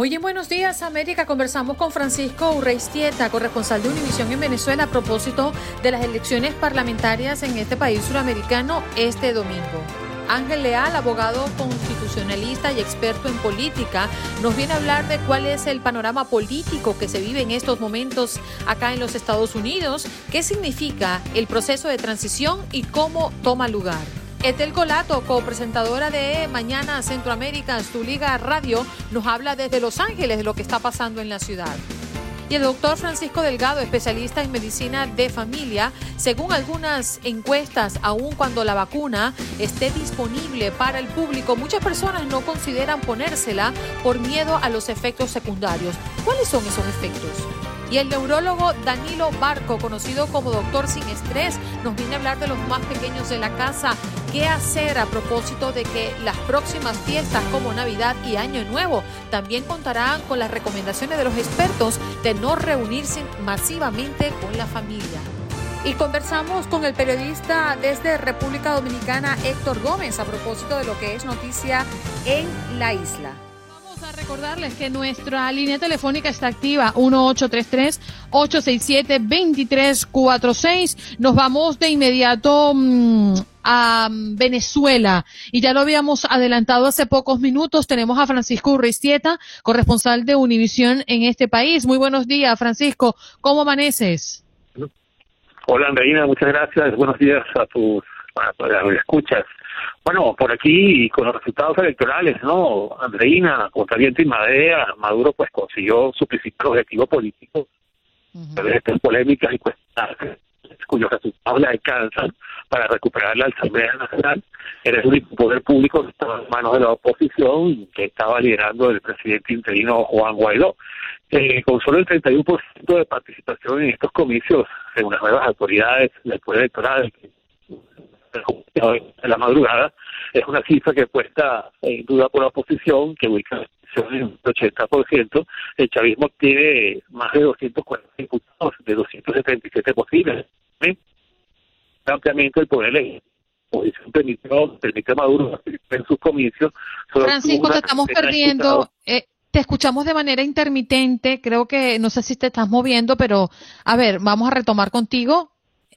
Hoy en Buenos Días América conversamos con Francisco Urreistieta, corresponsal de Univisión en Venezuela, a propósito de las elecciones parlamentarias en este país suramericano este domingo. Ángel Leal, abogado constitucionalista y experto en política, nos viene a hablar de cuál es el panorama político que se vive en estos momentos acá en los Estados Unidos, qué significa el proceso de transición y cómo toma lugar. Etel Colato, copresentadora de Mañana Centroamérica, su Liga Radio, nos habla desde Los Ángeles de lo que está pasando en la ciudad. Y el doctor Francisco Delgado, especialista en medicina de familia, según algunas encuestas, aun cuando la vacuna esté disponible para el público, muchas personas no consideran ponérsela por miedo a los efectos secundarios. ¿Cuáles son esos efectos? Y el neurólogo Danilo Barco, conocido como Doctor Sin Estrés, nos viene a hablar de los más pequeños de la casa. ¿Qué hacer a propósito de que las próximas fiestas como Navidad y Año Nuevo también contarán con las recomendaciones de los expertos de no reunirse masivamente con la familia? Y conversamos con el periodista desde República Dominicana, Héctor Gómez, a propósito de lo que es noticia en la isla recordarles que nuestra línea telefónica está activa 1833-867-2346. Nos vamos de inmediato mm, a Venezuela y ya lo habíamos adelantado hace pocos minutos. Tenemos a Francisco Urristieta, corresponsal de Univisión en este país. Muy buenos días, Francisco. ¿Cómo amaneces? Hola, Andreina. Muchas gracias. Buenos días a tus a, escuchas. Bueno, por aquí con los resultados electorales, ¿no? Andreina, contra viento y madera, Maduro pues consiguió su principal objetivo político, de estas polémicas y cuestiones cuyos resultados le alcanzan para recuperar la Asamblea Nacional. Era el único poder público que estaba en manos de la oposición, que estaba liderando el presidente interino Juan Guaidó. Eh, con solo el 31% de participación en estos comicios, según las nuevas autoridades del Poder Electoral, en la madrugada, es una cifra que puesta en duda por la oposición, que ubica en un 80%, el chavismo tiene más de 240 diputados de 277 posibles. Ampliamente el poder la oposición permitió, permite a Maduro en sus comicios. Francisco, te estamos perdiendo. Eh, te escuchamos de manera intermitente. Creo que no sé si te estás moviendo, pero a ver, vamos a retomar contigo.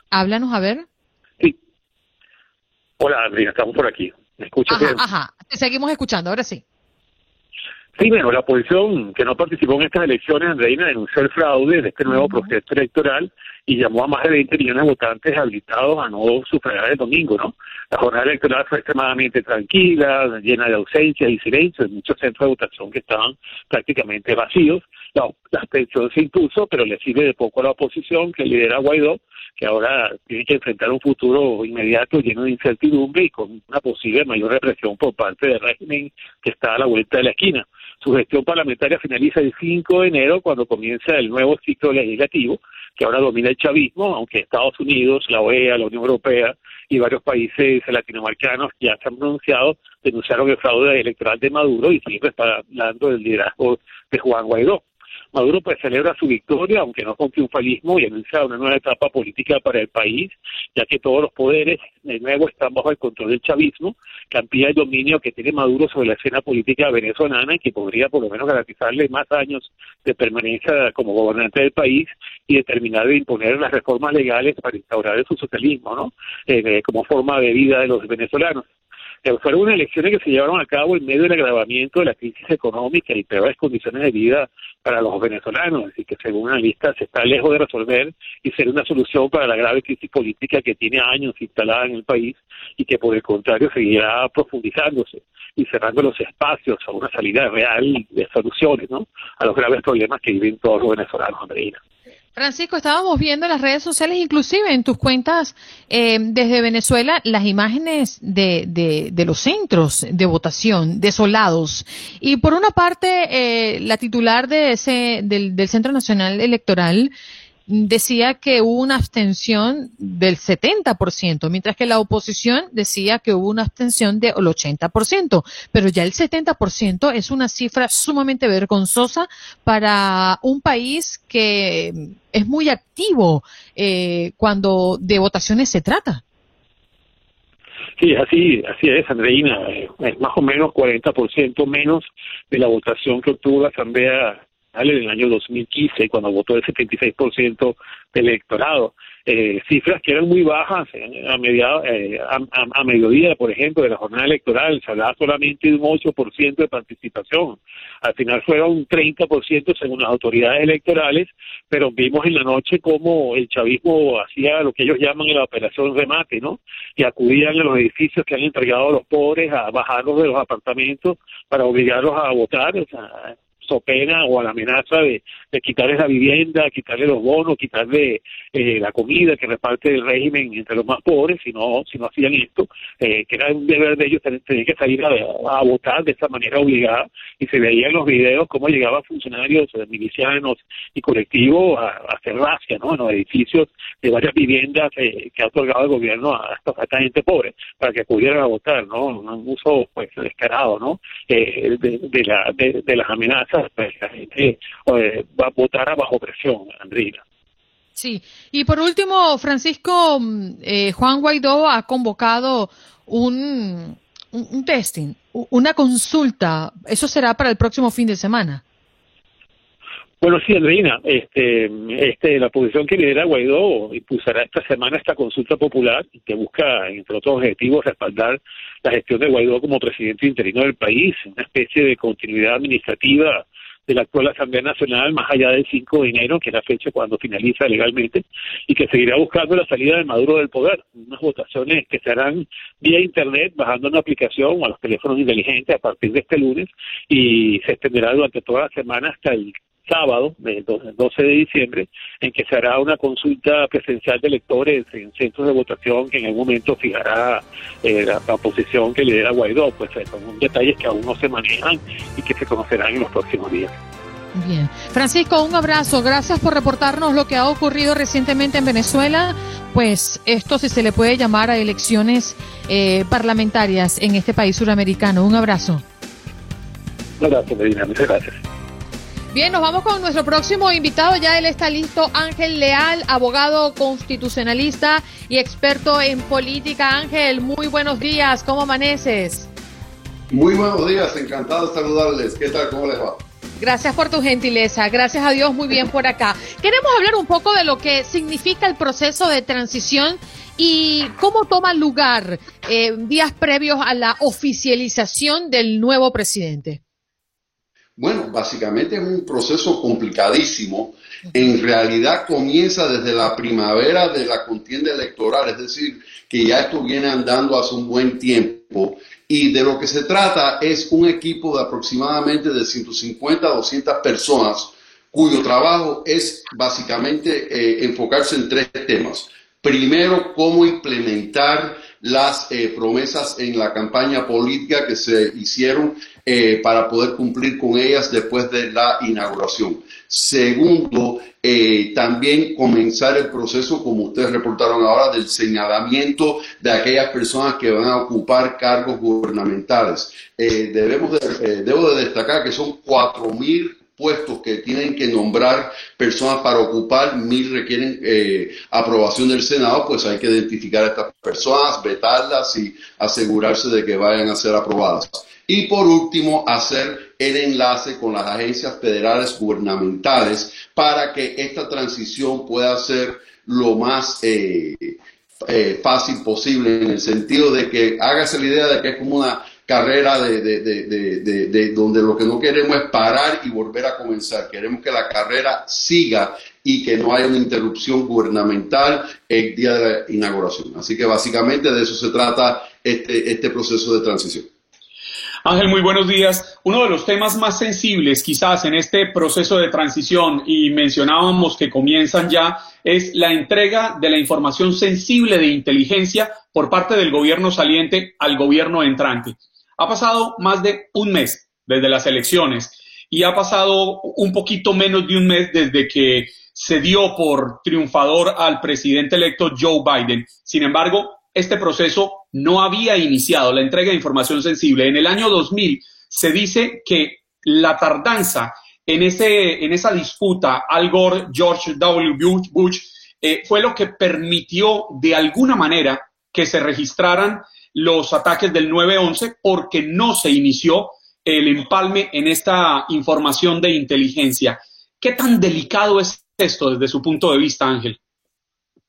Háblanos, a ver. Hola, Andrea, estamos por aquí. ¿Me escuchas ajá, Ajá, te seguimos escuchando, ahora sí. Sí, bueno, la oposición que no participó en estas elecciones, Andreina, denunció el fraude de este nuevo proceso electoral y llamó a más de 20 millones de votantes habilitados a no sufragar el domingo, ¿no? La jornada electoral fue extremadamente tranquila, llena de ausencias y silencios en muchos centros de votación que estaban prácticamente vacíos. La, la abstención se impuso, pero le sirve de poco a la oposición que lidera Guaidó, que ahora tiene que enfrentar un futuro inmediato lleno de incertidumbre y con una posible mayor represión por parte del régimen que está a la vuelta de la esquina. Su gestión parlamentaria finaliza el 5 de enero cuando comienza el nuevo ciclo legislativo que ahora domina el chavismo, aunque Estados Unidos, la OEA, la Unión Europea y varios países latinoamericanos ya se han pronunciado, denunciaron el fraude electoral de Maduro y siguen respaldando el liderazgo de Juan Guaidó. Maduro pues celebra su victoria, aunque no con triunfalismo, y anuncia una nueva etapa política para el país, ya que todos los poderes de nuevo están bajo el control del chavismo, que amplía el dominio que tiene Maduro sobre la escena política venezolana y que podría por lo menos garantizarle más años de permanencia como gobernante del país y determinar de imponer las reformas legales para instaurar el socialismo, ¿no? Eh, como forma de vida de los venezolanos fueron unas elecciones que se llevaron a cabo en medio del agravamiento de la crisis económica y peores condiciones de vida para los venezolanos, y que según analistas está lejos de resolver y ser una solución para la grave crisis política que tiene años instalada en el país y que por el contrario seguirá profundizándose y cerrando los espacios a una salida real de soluciones ¿no? a los graves problemas que viven todos los venezolanos, Andreina. Francisco, estábamos viendo en las redes sociales, inclusive en tus cuentas eh, desde Venezuela, las imágenes de, de, los centros de votación desolados. Y por una parte, eh, la titular de ese, del, del Centro Nacional Electoral decía que hubo una abstención del 70%, mientras que la oposición decía que hubo una abstención del 80%, pero ya el 70% es una cifra sumamente vergonzosa para un país que es muy activo eh, cuando de votaciones se trata. Sí, así, así es, Andreina. Es más o menos 40% menos de la votación que obtuvo la Asamblea en el año 2015, cuando votó el 76% del electorado eh, cifras que eran muy bajas eh, a, mediado, eh, a, mediodía, por ejemplo, de la jornada electoral, se solamente de un 8% de participación. Al final fueron un 30% según las autoridades electorales, pero vimos en la noche cómo el chavismo hacía lo que ellos llaman la operación remate, ¿no? Y acudían a los edificios que han entregado a los pobres a bajarlos de los apartamentos para obligarlos a votar. O sea, pena o a la amenaza de, quitarles la vivienda, quitarle los bonos, quitarle eh, la comida que reparte el régimen entre los más pobres, si no, si no hacían esto, eh, que era un deber de ellos tener, que salir a, votar de esta manera obligada, y se veía en los videos cómo llegaban funcionarios eh, milicianos y colectivos a, hacer racia ¿no? en los edificios de varias viviendas que ha otorgado el gobierno a, esta gente pobre para que pudieran a votar, ¿no? Un uso pues descarado, ¿no? de, la, de las amenazas pues, la gente eh, va a votar a bajo presión, Andrina. Sí, y por último, Francisco, mm, eh, Juan Guaidó ha convocado un, un, testing, una consulta. ¿Eso será para el próximo fin de semana? Bueno, sí, Andreina, este, este, la posición que lidera Guaidó impulsará esta semana esta consulta popular que busca, entre otros objetivos, respaldar la gestión de Guaidó como presidente interino del país, una especie de continuidad administrativa de la actual Asamblea Nacional más allá del 5 de enero, que es la fecha cuando finaliza legalmente, y que seguirá buscando la salida de Maduro del poder. Unas votaciones que se harán vía Internet, bajando una aplicación a los teléfonos inteligentes a partir de este lunes, y se extenderá durante toda la semana hasta el sábado, el 12 de diciembre, en que se hará una consulta presencial de electores en centros de votación que en algún momento fijará eh, la, posición que lidera Guaidó. Pues eh, son detalles que aún no se manejan y que se conocerán en los próximos días. Bien. Francisco, un abrazo. Gracias por reportarnos lo que ha ocurrido recientemente en Venezuela. Pues esto si se le puede llamar a elecciones eh, parlamentarias en este país suramericano. Un abrazo. Un abrazo, Medina. Muchas gracias. Bien, nos vamos con nuestro próximo invitado. Ya él está listo. Ángel Leal, abogado constitucionalista y experto en política. Ángel, muy buenos días. ¿Cómo amaneces? Muy buenos días. Encantado de saludarles. ¿Qué tal? ¿Cómo les va? Gracias por tu gentileza. Gracias a Dios, muy bien por acá. Queremos hablar un poco de lo que significa el proceso de transición y cómo toma lugar eh, días previos a la oficialización del nuevo presidente. Bueno, básicamente es un proceso complicadísimo. En realidad comienza desde la primavera de la contienda electoral, es decir, que ya esto viene andando hace un buen tiempo. Y de lo que se trata es un equipo de aproximadamente de 150 a 200 personas cuyo trabajo es básicamente eh, enfocarse en tres temas. Primero, cómo implementar las eh, promesas en la campaña política que se hicieron eh, para poder cumplir con ellas después de la inauguración. Segundo, eh, también comenzar el proceso, como ustedes reportaron ahora, del señalamiento de aquellas personas que van a ocupar cargos gubernamentales. debemos debo de destacar que son cuatro mil puestos que tienen que nombrar personas para ocupar, mil requieren eh, aprobación del Senado, pues hay que identificar a estas personas, vetarlas y asegurarse de que vayan a ser aprobadas. Y por último, hacer el enlace con las agencias federales gubernamentales para que esta transición pueda ser lo más eh, eh, fácil posible en el sentido de que hágase la idea de que es como una carrera de, de, donde lo que no queremos es parar y volver a comenzar. Queremos que la carrera siga y que no haya una interrupción gubernamental el día de la inauguración. Así que básicamente de eso se trata este, este proceso de transición. Ángel, muy buenos días. Uno de los temas más sensibles quizás en este proceso de transición, y mencionábamos que comienzan ya, es la entrega de la información sensible de inteligencia por parte del gobierno saliente al gobierno entrante. Ha pasado más de un mes desde las elecciones y ha pasado un poquito menos de un mes desde que se dio por triunfador al presidente electo Joe Biden. Sin embargo, este proceso no había iniciado la entrega de información sensible. En el año 2000 se dice que la tardanza en, ese, en esa disputa Al Gore, George W. Bush, eh, fue lo que permitió de alguna manera que se registraran los ataques del 9-11 porque no se inició el empalme en esta información de inteligencia. ¿Qué tan delicado es esto desde su punto de vista, Ángel?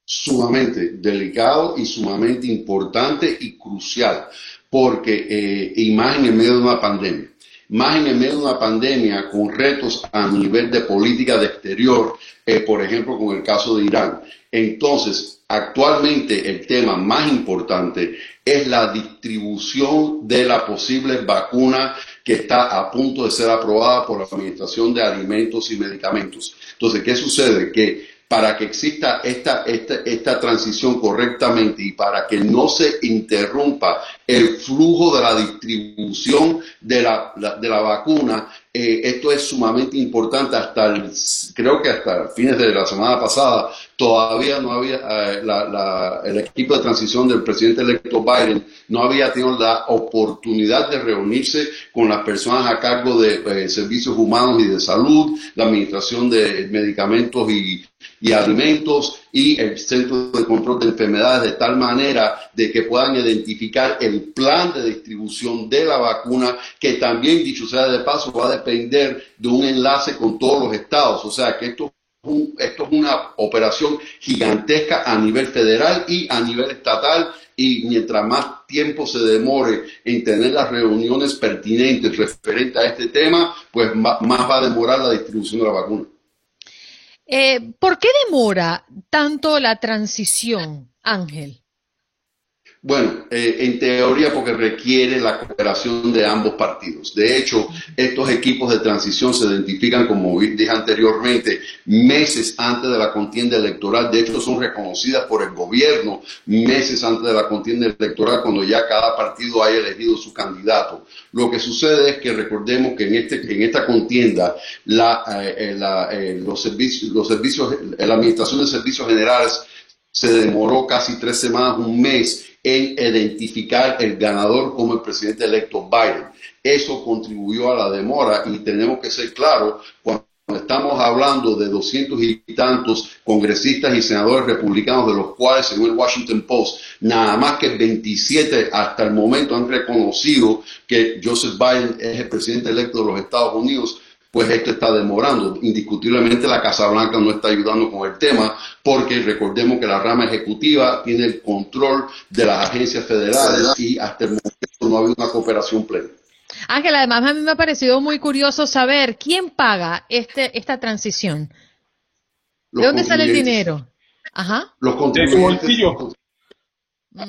Sumamente delicado y sumamente importante y crucial, porque eh, imagen en medio de una pandemia más en el medio de una pandemia con retos a nivel de política de exterior, eh, por ejemplo, con el caso de Irán. Entonces, actualmente el tema más importante es la distribución de la posible vacuna que está a punto de ser aprobada por la Administración de Alimentos y Medicamentos. Entonces, ¿qué sucede? Que para que exista esta, esta, esta, transición correctamente y para que no se interrumpa el flujo de la distribución de la, de la vacuna, eh, esto es sumamente importante. Hasta creo que hasta fines de la semana pasada todavía no había, eh, el equipo de transición del presidente electo Biden no había tenido la oportunidad de reunirse con las personas a cargo de eh, servicios humanos y de salud, la administración de medicamentos y, y alimentos y el Centro de Control de Enfermedades de tal manera de que puedan identificar el plan de distribución de la vacuna que también, dicho sea de paso, va a depender de un enlace con todos los estados. O sea que esto esto es una operación gigantesca a nivel federal y a nivel estatal y mientras más tiempo se demore en tener las reuniones pertinentes referentes a este tema, pues más va a demorar la distribución de la vacuna. Eh, ¿Por qué demora tanto la transición, Ángel? Bueno, eh, en teoría porque requiere la cooperación de ambos partidos. De hecho, estos equipos de transición se identifican, como dije anteriormente, meses antes de la contienda electoral. De hecho, son reconocidas por el gobierno meses antes de la contienda electoral, cuando ya cada partido haya elegido su candidato. Lo que sucede es que recordemos que en, este, en esta contienda la, eh, eh, los servicios, los servicios, la Administración de Servicios Generales se demoró casi tres semanas, un mes en identificar el ganador como el presidente electo Biden. Eso contribuyó a la demora y tenemos que ser claros cuando estamos hablando de doscientos y tantos congresistas y senadores republicanos, de los cuales, según el Washington Post, nada más que 27 hasta el momento han reconocido que Joseph Biden es el presidente electo de los Estados Unidos pues esto está demorando. Indiscutiblemente la Casa Blanca no está ayudando con el tema porque recordemos que la rama ejecutiva tiene el control de las agencias federales y hasta el momento no ha habido una cooperación plena. Ángel, además a mí me ha parecido muy curioso saber quién paga este, esta transición. ¿De dónde sale el dinero? Ajá. Los contribuyentes.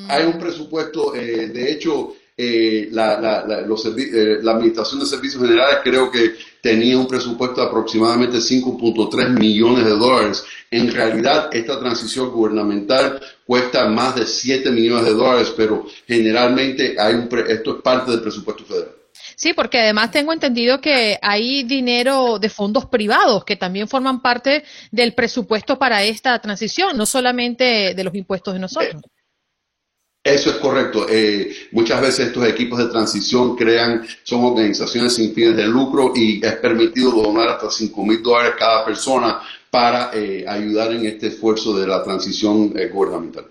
Hay un presupuesto, eh, de hecho, eh, la, la, la, eh, la, Administración de Servicios Generales creo que tenía un presupuesto de aproximadamente 5.3 millones de dólares. En realidad, esta transición gubernamental cuesta más de 7 millones de dólares, pero generalmente hay un esto es parte del presupuesto federal. Sí, porque además tengo entendido que hay dinero de fondos privados que también forman parte del presupuesto para esta transición, no solamente de los impuestos de nosotros. Eso es correcto. Eh, muchas veces estos equipos de transición crean, son organizaciones sin fines de lucro y es permitido donar hasta 5 mil dólares cada persona para eh, ayudar en este esfuerzo de la transición eh, gubernamental.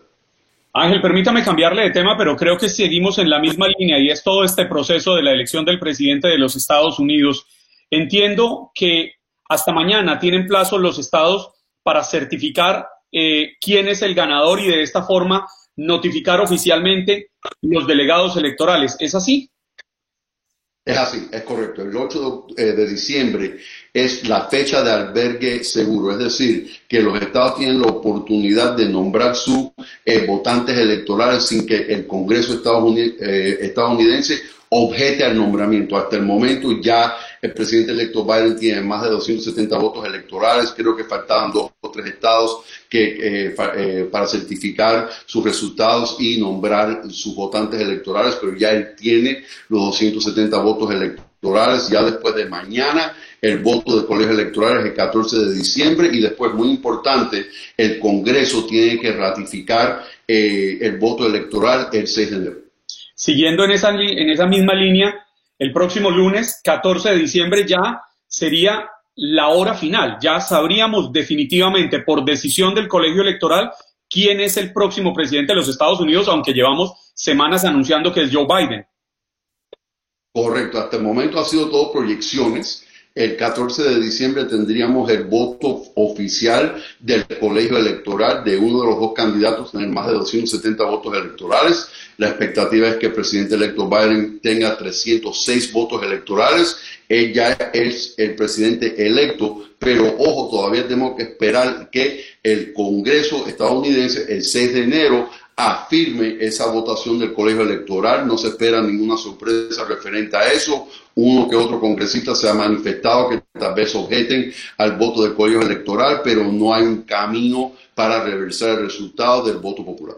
Ángel, permítame cambiarle de tema, pero creo que seguimos en la misma línea y es todo este proceso de la elección del presidente de los Estados Unidos. Entiendo que hasta mañana tienen plazo los estados para certificar quién es el ganador y de esta forma notificar oficialmente los delegados electorales. ¿Es así? Es así, es correcto. El 8 eh, de, diciembre es la fecha de albergue seguro, es decir, que los estados tienen la oportunidad de nombrar sus eh, votantes electorales sin que el Congreso eh, estadounidense objete al nombramiento. Hasta el momento ya el presidente electo Biden tiene más de 270 votos electorales, creo que faltaban dos o tres estados que, eh, eh, para certificar sus resultados y nombrar sus votantes electorales, pero ya él tiene los 270 votos electorales, ya después de mañana el voto del colegio electoral es el 14 de diciembre y después, muy importante, el Congreso tiene que ratificar eh, el voto electoral el 6 de enero. Siguiendo en esa, en esa misma línea, el próximo lunes, 14 de diciembre, ya sería la hora final. Ya sabríamos definitivamente, por decisión del colegio electoral, quién es el próximo presidente de los Estados Unidos, aunque llevamos semanas anunciando que es Joe Biden. Correcto, hasta el momento ha sido todo proyecciones. El 14 de diciembre tendríamos el voto oficial del colegio electoral de uno de los dos candidatos, tener más de 270 votos electorales. La expectativa es que el presidente electo Biden tenga 306 votos electorales. Él ya es el presidente electo, pero ojo, todavía tenemos que esperar que el Congreso estadounidense el 6 de enero afirme esa votación del colegio electoral. No se espera ninguna sorpresa referente a eso. Uno que otro congresista se ha manifestado que tal vez objeten al voto del colegio electoral, pero no hay un camino para reversar el resultado del voto popular.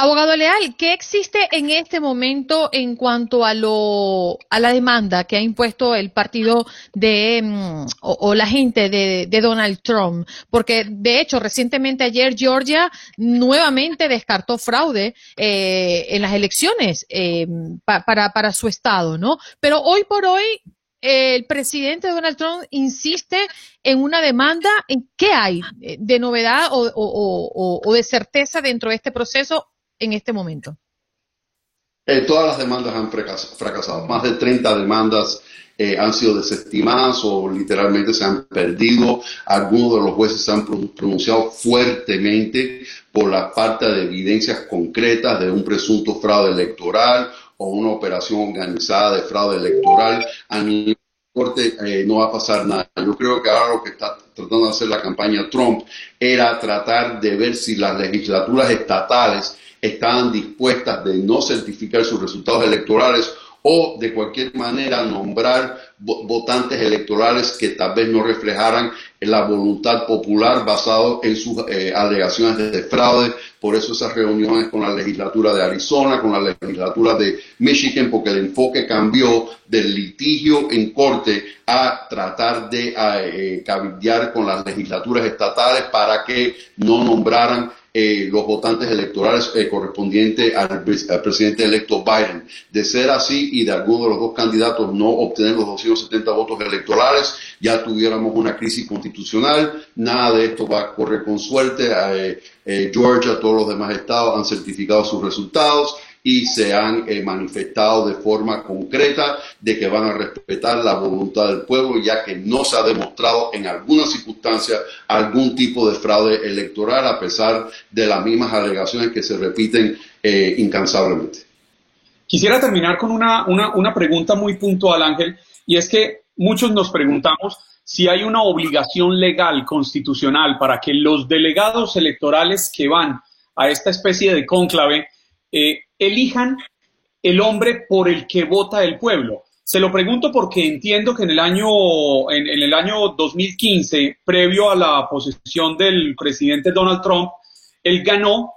Abogado Leal, ¿qué existe en este momento en cuanto a lo a la demanda que ha impuesto el partido de mm, o, la gente de, Donald Trump? Porque de hecho recientemente ayer Georgia nuevamente descartó fraude eh, en las elecciones eh, para para su estado, ¿no? Pero hoy por hoy el presidente Donald Trump insiste en una demanda. ¿En qué hay de novedad o, o, de certeza dentro de este proceso en este momento? Eh, todas las demandas han fracasado. Más de 30 demandas eh, han sido desestimadas o literalmente se han perdido. Algunos de los jueces se han pronunciado fuertemente por la falta de evidencias concretas de un presunto fraude electoral o una operación organizada de fraude electoral. A mi corte eh, no va a pasar nada. Yo creo que ahora lo que está tratando de hacer la campaña Trump era tratar de ver si las legislaturas estatales estaban dispuestas de no certificar sus resultados electorales o de cualquier manera nombrar votantes electorales que tal vez no reflejaran la voluntad popular basado en sus eh, alegaciones de fraude. Por eso esas reuniones con la legislatura de Arizona, con la legislatura de Michigan, porque el enfoque cambió del litigio en corte a tratar de eh, cabildear con las legislaturas estatales para que no nombraran eh, los votantes electorales eh, correspondientes al, presidente electo Biden. De ser así y de alguno de los dos candidatos no obtener los 270 votos electorales, ya tuviéramos una crisis constitucional. Nada de esto va a correr con suerte. Eh, Georgia, todos los demás estados han certificado sus resultados y se han eh, manifestado de forma concreta de que van a respetar la voluntad del pueblo, ya que no se ha demostrado en alguna circunstancia algún tipo de fraude electoral, a pesar de las mismas alegaciones que se repiten eh, incansablemente. Quisiera terminar con una, una, una pregunta muy puntual, Ángel, y es que muchos nos preguntamos si hay una obligación legal constitucional para que los delegados electorales que van a esta especie de cónclave eh, elijan el hombre por el que vota el pueblo. Se lo pregunto porque entiendo que en el año, en, el año 2015, previo a la posesión del presidente Donald Trump, él ganó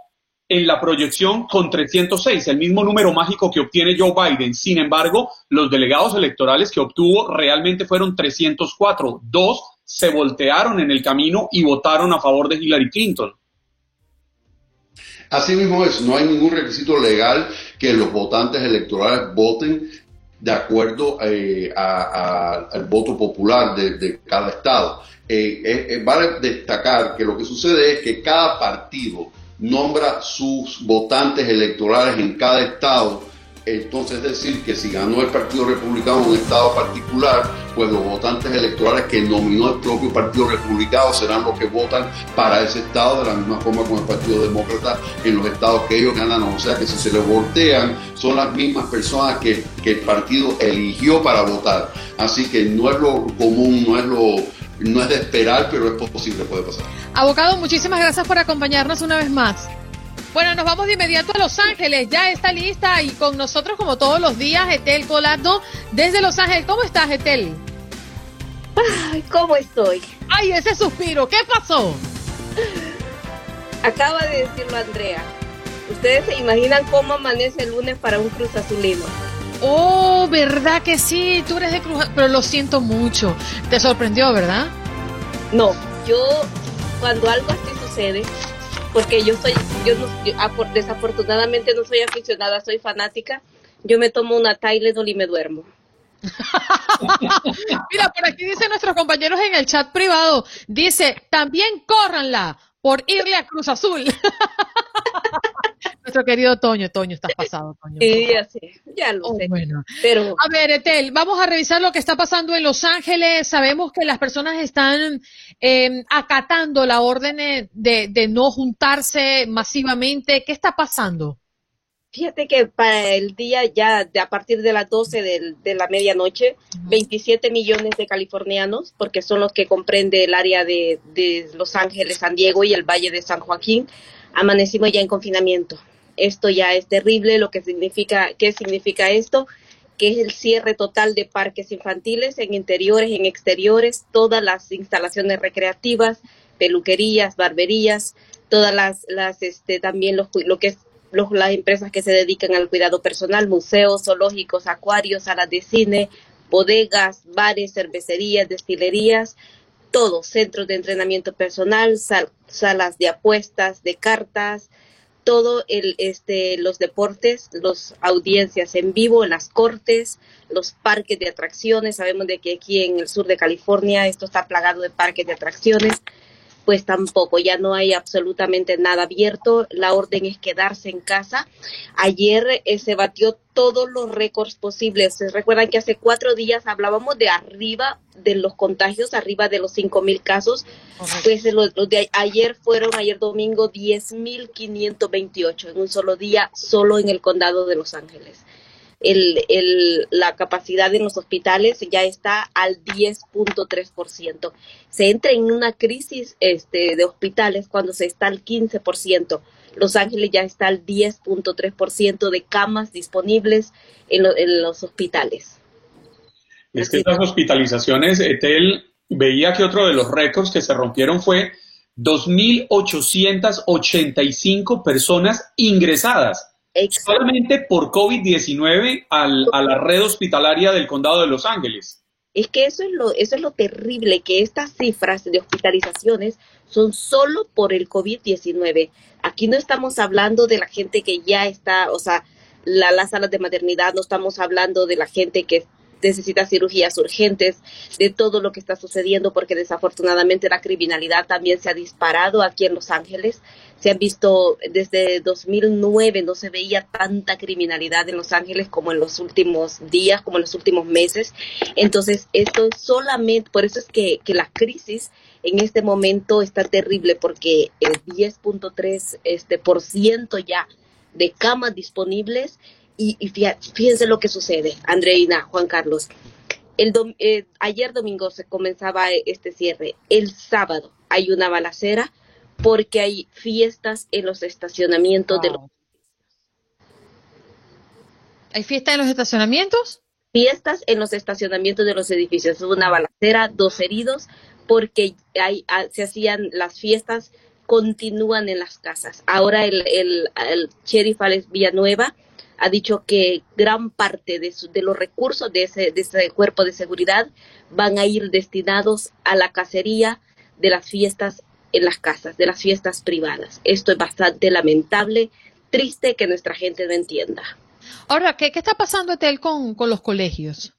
en la proyección con 306, el mismo número mágico que obtiene Joe Biden. Sin embargo, los delegados electorales que obtuvo realmente fueron 304. Dos se voltearon en el camino y votaron a favor de Hillary Clinton. Así mismo es, no hay ningún requisito legal que los votantes electorales voten de acuerdo eh, al voto popular de, cada estado. Eh, eh, vale destacar que lo que sucede es que cada partido nombra sus votantes electorales en cada estado entonces es decir que si ganó el Partido Republicano un estado particular, pues los votantes electorales que nominó el propio Partido Republicano serán los que votan para ese estado, de la misma forma con el Partido Demócrata en los estados que ellos ganan. O sea que si se les voltean, son las mismas personas que, que el partido eligió para votar. Así que no es lo común, no es lo no es de esperar, pero es posible, puede pasar. Abogado, muchísimas gracias por acompañarnos una vez más. Bueno, nos vamos de inmediato a Los Ángeles. Ya está lista y con nosotros, como todos los días, Etel Colado desde Los Ángeles. ¿Cómo estás, Etel? Ay, ¿cómo estoy? Ay, ese suspiro. ¿Qué pasó? Acaba de decirlo Andrea. ¿Ustedes se imaginan cómo amanece el lunes para un Cruz Azulino? Oh, ¿verdad que sí? Tú eres de Cruz pero lo siento mucho. Te sorprendió, ¿verdad? No, yo cuando algo así sucede, porque yo soy, yo, desafortunadamente no soy aficionada, soy fanática. Yo me tomo una Tylenol y me duermo. Mira, por aquí dice nuestros compañeros en el chat privado, dice, también córranla, por irle a Cruz Azul. Nuestro querido Toño, Toño, estás pasado, Toño. Sí, ya sé, ya lo Oh, sé. bueno. Pero A ver, Etel, vamos a revisar lo que está pasando en Los Ángeles. Sabemos que las personas están eh, acatando la orden de, de no juntarse masivamente. ¿Qué está pasando? fíjate que para el día ya de a partir de las 12 del- de, la medianoche, 27 millones de californianos, porque son los que comprende el área de, de Los Ángeles, San Diego y el Valle de San Joaquín, amanecimos ya en confinamiento. Esto ya es terrible, lo que significa, ¿qué significa esto? Que es el cierre total de parques infantiles en interiores, en exteriores, todas las instalaciones recreativas, peluquerías, barberías, todas las, las este, también los, lo que es los, las empresas que se dedican al cuidado personal, museos, zoológicos, acuarios, salas de cine, bodegas, bares, cervecerías, destilerías, todo, centros de entrenamiento personal, sal- salas de apuestas, de cartas, todo el este los deportes, las audiencias en vivo, las cortes, los parques de atracciones, sabemos de que aquí en el sur de California esto está plagado de parques de atracciones, pues tampoco, ya no hay absolutamente nada abierto, la orden es quedarse en casa. Ayer eh, se batió todos los récords posibles. ¿Se recuerdan que hace cuatro días hablábamos de arriba de los contagios, arriba de los cinco mil casos? Pues los, los de ayer fueron, ayer domingo, 10.528 en un solo día, solo en el condado de Los Ángeles. El, el, la capacidad en los hospitales ya está al 10.3%. Se entra en una crisis este, de hospitales cuando se está al 15%. Los Ángeles ya está al 10.3% de camas disponibles en, lo- en los hospitales. Es que estas hospitalizaciones, Etel, veía que otro de los récords que se rompieron fue 2.885 personas ingresadas Exacto. solamente por COVID-19 al- a la red hospitalaria del condado de Los Ángeles. Es que eso es lo, eso es lo terrible, que estas cifras de hospitalizaciones son solo por el COVID-19. Aquí no estamos hablando de la gente que ya está, o sea, la, las salas de maternidad, no estamos hablando de la gente que necesita cirugías urgentes, de todo lo que está sucediendo, porque desafortunadamente la criminalidad también se ha disparado aquí en Los Ángeles. Se han visto desde 2009, no se veía tanta criminalidad en Los Ángeles como en los últimos días, como en los últimos meses. Entonces, esto es solamente, por eso es que, que la crisis en este momento está terrible, porque el 10.3 este, por ciento ya de camas disponibles y, y fíjense lo que sucede, Andreina, Juan Carlos. El dom- eh, ayer domingo se comenzaba este cierre. El sábado hay una balacera porque hay fiestas en los estacionamientos de los. ¿Hay fiesta en los estacionamientos? fiestas en los estacionamientos de los edificios. Hubo una balacera, dos heridos, porque hay, ah, se hacían las fiestas, continúan en las casas. Ahora el, el, el sheriff Alex Villanueva ha dicho que gran parte de, su- de los recursos de ese, de ese cuerpo de seguridad van a ir destinados a la cacería de las fiestas en las casas, de las fiestas privadas. Esto es bastante lamentable, triste que nuestra gente no entienda. Ahora, ¿qué, qué está pasando, Etel, con, con los colegios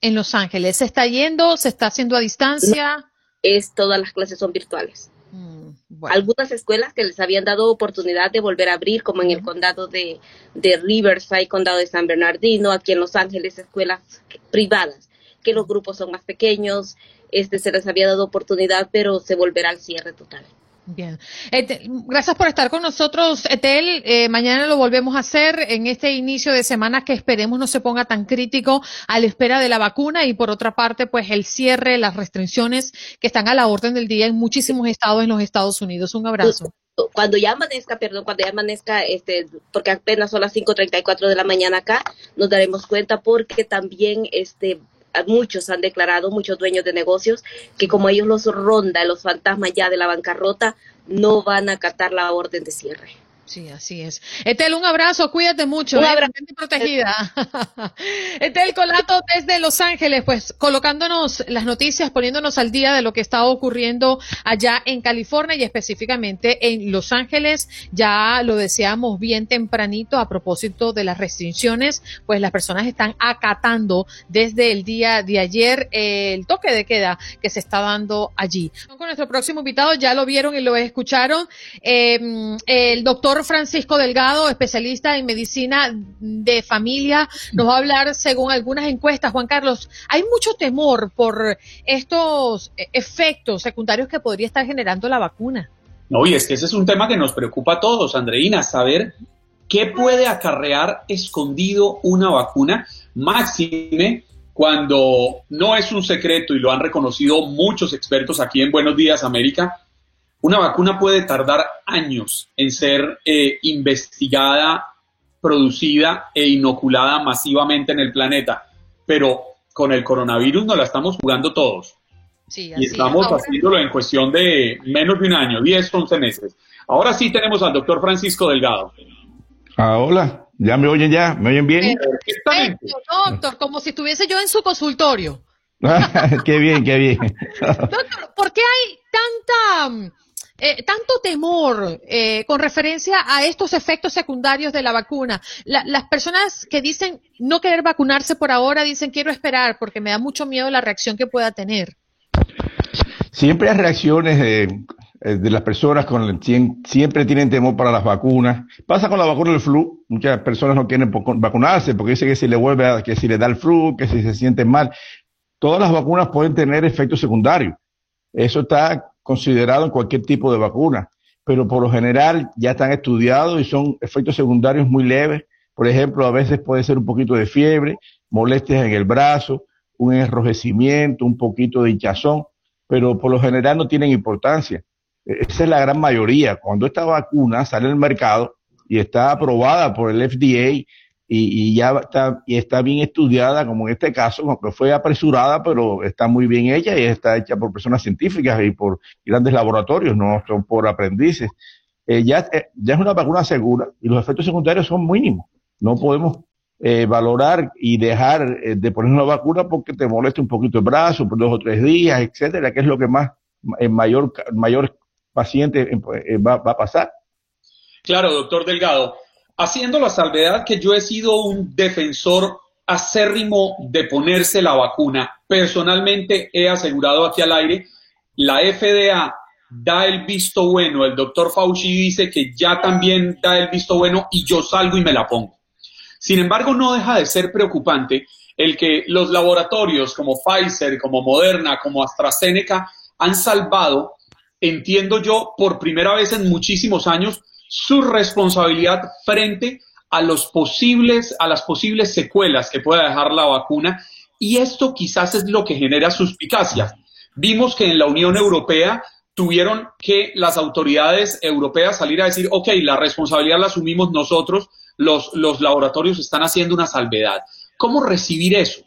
en Los Ángeles? ¿Se está yendo? ¿Se está haciendo a distancia? Es todas las clases son virtuales. Mm, bueno. algunas escuelas que les habían dado oportunidad de volver a abrir, como en el condado de, de Riverside, condado de San Bernardino, aquí en Los Ángeles, escuelas privadas, que los grupos son más pequeños, este se les había dado oportunidad, pero se volverá al cierre total. Bien. Etel, gracias por estar con nosotros, Etel. Eh, mañana lo volvemos a hacer en este inicio de semana que esperemos no se ponga tan crítico a la espera de la vacuna y por otra parte, pues el cierre, las restricciones que están a la orden del día en muchísimos estados en los Estados Unidos. Un abrazo. Cuando ya amanezca, perdón, cuando ya amanezca, este, porque apenas son las 5.34 de la mañana acá, nos daremos cuenta porque también este, muchos han declarado, muchos dueños de negocios, que como ellos los ronda los fantasmas ya de la bancarrota, no van a acatar la orden de cierre. Sí, así es. Etel, un abrazo, cuídate mucho, un ¿eh? abrazo. protegida. Etel Colato desde Los Ángeles, pues colocándonos las noticias, poniéndonos al día de lo que está ocurriendo allá en California y específicamente en Los Ángeles. Ya lo deseamos bien tempranito a propósito de las restricciones, pues las personas están acatando desde el día de ayer el toque de queda que se está dando allí. Con nuestro próximo invitado, ya lo vieron y lo escucharon, eh, el doctor Francisco Delgado, especialista en medicina de familia, nos va a hablar según algunas encuestas. Juan Carlos, hay mucho temor por estos efectos secundarios que podría estar generando la vacuna. No, y es que ese es un tema que nos preocupa a todos, Andreina, saber qué puede acarrear escondido una vacuna, máxime cuando no es un secreto y lo han reconocido muchos expertos aquí en Buenos Días América, una vacuna puede tardar años en ser eh, investigada, producida e inoculada masivamente en el planeta, pero con el coronavirus nos la estamos jugando todos. Sí, y estamos haciéndolo en cuestión de menos de un año, 10, 11 meses. Ahora sí tenemos al doctor Francisco Delgado. Ah, hola, ¿ya me oyen ya? ¿Me oyen bien? doctor, como si estuviese yo en su consultorio. qué bien, qué bien. doctor, ¿por qué hay tanta eh, tanto temor eh, con referencia a estos efectos secundarios de la vacuna. las personas que dicen no querer vacunarse por ahora dicen quiero esperar porque me da mucho miedo la reacción que pueda tener. Siempre hay reacciones de, eh, las personas con siempre tienen temor para las vacunas. Pasa con la vacuna del flu. Muchas personas no quieren vacunarse porque dicen que si le vuelve a, que si le da el flu, que si se sienten mal. Todas las vacunas pueden tener efectos secundarios. Eso está considerado en cualquier tipo de vacuna, pero por lo general ya están estudiados y son efectos secundarios muy leves. Por ejemplo, a veces puede ser un poquito de fiebre, molestias en el brazo, un enrojecimiento, un poquito de hinchazón, pero por lo general no tienen importancia. E-, esa es la gran mayoría. Cuando esta vacuna sale al mercado y está aprobada por el FDA y, ya está, y está bien estudiada, como en este caso, aunque fue apresurada, pero está muy bien hecha y está hecha por personas científicas y por grandes laboratorios, no son por aprendices. Eh, ya, eh, ya es una vacuna segura y los efectos secundarios son mínimos. No podemos eh, valorar y dejar de poner una vacuna porque te moleste un poquito el brazo por dos o tres días, etcétera, que es lo que más en mayor, mayor paciente va, va a pasar. Claro, doctor Delgado haciendo la salvedad que yo he sido un defensor acérrimo de ponerse la vacuna. Personalmente he asegurado aquí al aire, la FDA da el visto bueno, el doctor Fauci dice que ya también da el visto bueno y yo salgo y me la pongo. Sin embargo, no deja de ser preocupante el que los laboratorios como Pfizer, como Moderna, como AstraZeneca han salvado, entiendo yo, por primera vez en muchísimos años, su responsabilidad frente a los posibles, a las posibles secuelas que pueda dejar la vacuna y esto quizás es lo que genera suspicacia. Vimos que en la Unión Europea tuvieron que las autoridades europeas salir a decir, ok, la responsabilidad la asumimos nosotros, los, los laboratorios están haciendo una salvedad. ¿Cómo recibir eso?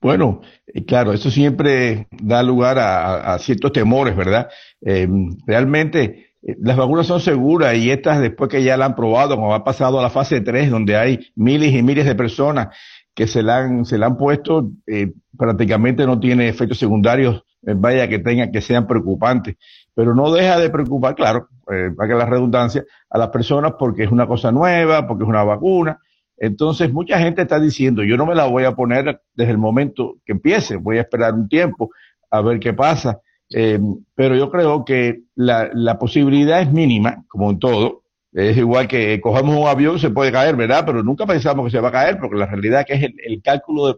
Bueno, eh, claro, eso siempre da lugar a, ciertos temores, ¿verdad? Eh, realmente las vacunas son seguras y estas después que ya la han probado, como ha pasado a la fase 3, donde hay miles y miles de personas que se la han, se la han puesto, eh, prácticamente no tiene efectos secundarios, eh, vaya que tengan, que sean preocupantes. Pero no deja de preocupar, claro, eh, para que la redundancia, a las personas porque es una cosa nueva, porque es una vacuna. Entonces, mucha gente está diciendo, yo no me la voy a poner desde el momento que empiece, voy a esperar un tiempo a ver qué pasa. Eh, pero yo creo que la, la, posibilidad es mínima, como en todo. Es igual que cogemos un avión, se puede caer, ¿verdad? Pero nunca pensamos que se va a caer, porque la realidad que es el, cálculo de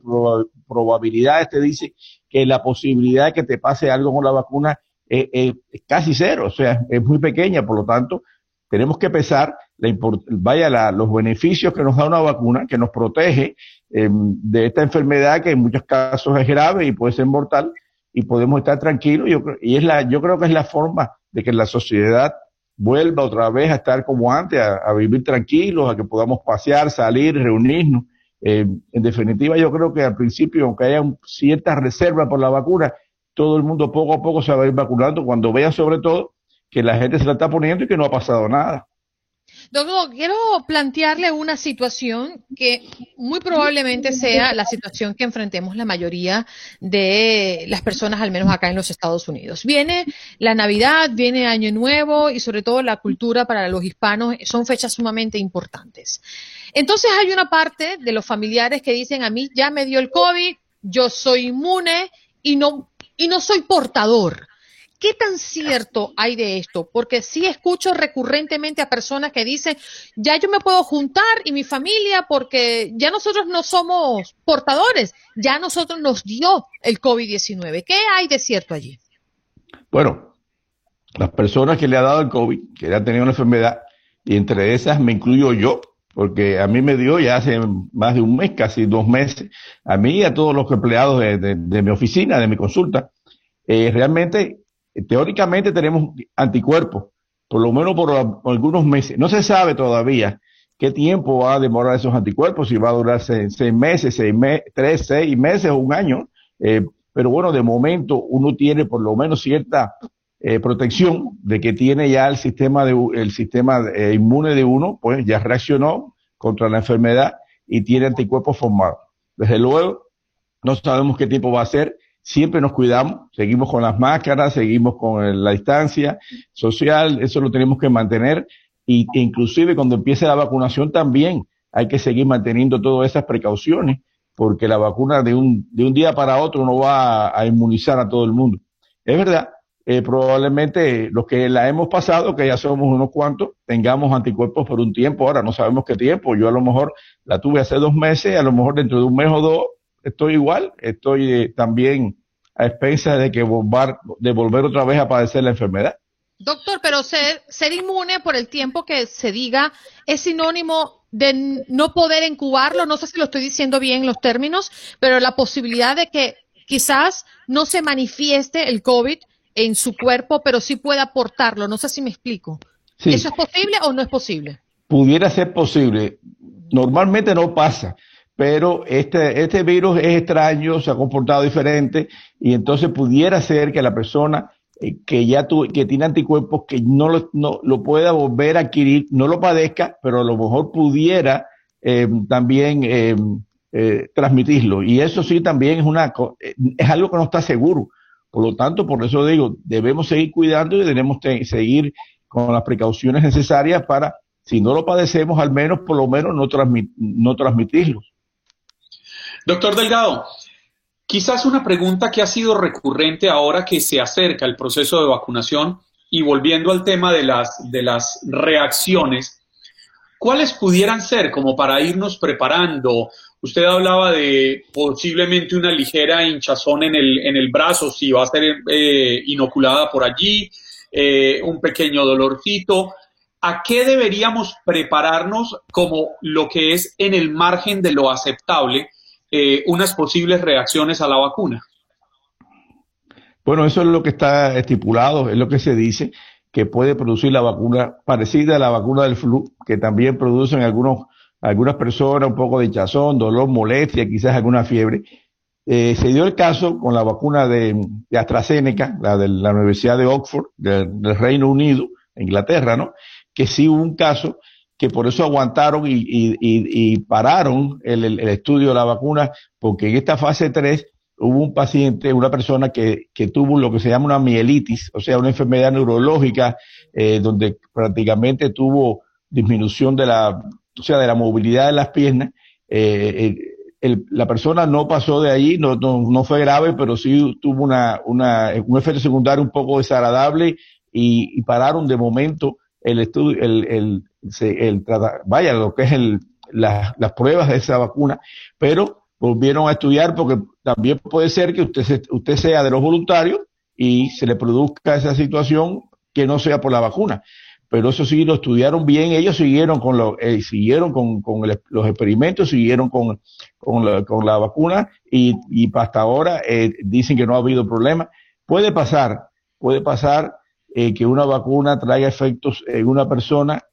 probabilidades te dice que la posibilidad de que te pase algo con la vacuna es, casi cero, o sea, es muy pequeña, por lo tanto, tenemos que pesar la vaya la, los beneficios que nos da una vacuna, que nos protege eh, de esta enfermedad que en muchos casos es grave y puede ser mortal, y podemos estar tranquilos. Yo, y es la, yo creo que es la forma de que la sociedad vuelva otra vez a estar como antes, a, vivir tranquilos, a que podamos pasear, salir, reunirnos. Eh, en definitiva, yo creo que al principio, aunque haya cierta reserva por la vacuna, todo el mundo poco a poco se va a ir vacunando cuando vea sobre todo que la gente se la está poniendo y que no ha pasado nada. Doctor, quiero plantearle una situación que muy probablemente sea la situación que enfrentemos la mayoría de las personas, al menos acá en los Estados Unidos. Viene la Navidad, viene Año Nuevo y sobre todo la cultura para los hispanos son fechas sumamente importantes. Entonces hay una parte de los familiares que dicen a mí ya me dio el COVID, yo soy inmune y no, y no soy portador. ¿Qué tan cierto hay de esto? Porque sí escucho recurrentemente a personas que dicen, ya yo me puedo juntar y mi familia porque ya nosotros no somos portadores, ya nosotros nos dio el COVID-19. ¿Qué hay de cierto allí? Bueno, las personas que le ha dado el COVID, que ya han tenido una enfermedad, y entre esas me incluyo yo, porque a mí me dio ya hace más de un mes, casi dos meses, a mí y a todos los empleados de, mi oficina, de mi consulta, eh, realmente teóricamente tenemos anticuerpos, por lo menos por, algunos meses. No se sabe todavía qué tiempo va a demorar esos anticuerpos, si va a durar seis, meses, seis tres, seis meses o un año. Eh, pero bueno, de momento uno tiene por lo menos cierta eh, protección de que tiene ya el sistema de, el sistema eh, inmune de uno, pues ya reaccionó contra la enfermedad y tiene anticuerpos formados. Desde luego, no sabemos qué tiempo va a ser siempre nos cuidamos, seguimos con las máscaras, seguimos con la distancia social, eso lo tenemos que mantener y e inclusive cuando empiece la vacunación también hay que seguir manteniendo todas esas precauciones porque la vacuna de un, de un día para otro no va a, inmunizar a todo el mundo. Es verdad, eh, probablemente los que la hemos pasado, que ya somos unos cuantos, tengamos anticuerpos por un tiempo, ahora no sabemos qué tiempo, yo a lo mejor la tuve hace dos meses, a lo mejor dentro de un mes o dos estoy igual, estoy eh, también a expensas de que volver, de volver otra vez a padecer la enfermedad. Doctor, pero ser, ser inmune por el tiempo que se diga es sinónimo de no poder incubarlo, no sé si lo estoy diciendo bien los términos, pero la posibilidad de que quizás no se manifieste el COVID en su cuerpo, pero sí pueda aportarlo, no sé si me explico. ¿Eso es posible o no es posible? Pudiera ser posible. Normalmente no pasa pero este, este virus es extraño, se ha comportado diferente y entonces pudiera ser que la persona eh, que ya tu, que tiene anticuerpos que no lo, no lo pueda volver a adquirir, no lo padezca, pero a lo mejor pudiera eh, también eh, transmitirlo. Y eso sí también es una es algo que no está seguro. Por lo tanto, por eso digo, debemos seguir cuidando y debemos seguir con las precauciones necesarias para, si no lo padecemos, al menos por lo menos no, no transmitirlo. Doctor Delgado, quizás una pregunta que ha sido recurrente ahora que se acerca el proceso de vacunación y volviendo al tema de las, de las reacciones, ¿cuáles pudieran ser como para irnos preparando? Usted hablaba de posiblemente una ligera hinchazón en el, en el brazo, si va a ser eh, inoculada por allí, eh, un pequeño dolorcito. ¿A qué deberíamos prepararnos como lo que es en el margen de lo aceptable eh, unas posibles reacciones a la vacuna. Bueno, eso es lo que está estipulado, es lo que se dice que puede producir la vacuna parecida a la vacuna del flu, que también producen algunos, algunas personas un poco de hinchazón, dolor, molestia, quizás alguna fiebre. Eh, se dio el caso con la vacuna de, AstraZeneca, la de la Universidad de Oxford, del, del Reino Unido, Inglaterra, ¿no? Que sí hubo un caso que por eso aguantaron y, pararon el, estudio de la vacuna, porque en esta fase 3 hubo un paciente, una persona que, tuvo lo que se llama una mielitis, o sea, una enfermedad neurológica, eh, donde prácticamente tuvo disminución de la, o sea, de la movilidad de las piernas. Eh, la persona no pasó de ahí, no, no, fue grave, pero sí tuvo una, una, un efecto secundario un poco desagradable y, pararon de momento el estudio, el, el, el, vaya, lo que es el, las pruebas de esa vacuna, pero volvieron a estudiar porque también puede ser que usted, usted sea de los voluntarios y se le produzca esa situación que no sea por la vacuna. Pero eso sí, lo estudiaron bien, ellos siguieron con, lo, eh, siguieron con, con los experimentos, siguieron con, con, la, con la vacuna y, y hasta ahora eh, dicen que no ha habido problema. Puede pasar, puede pasar eh, que una vacuna traiga efectos en una persona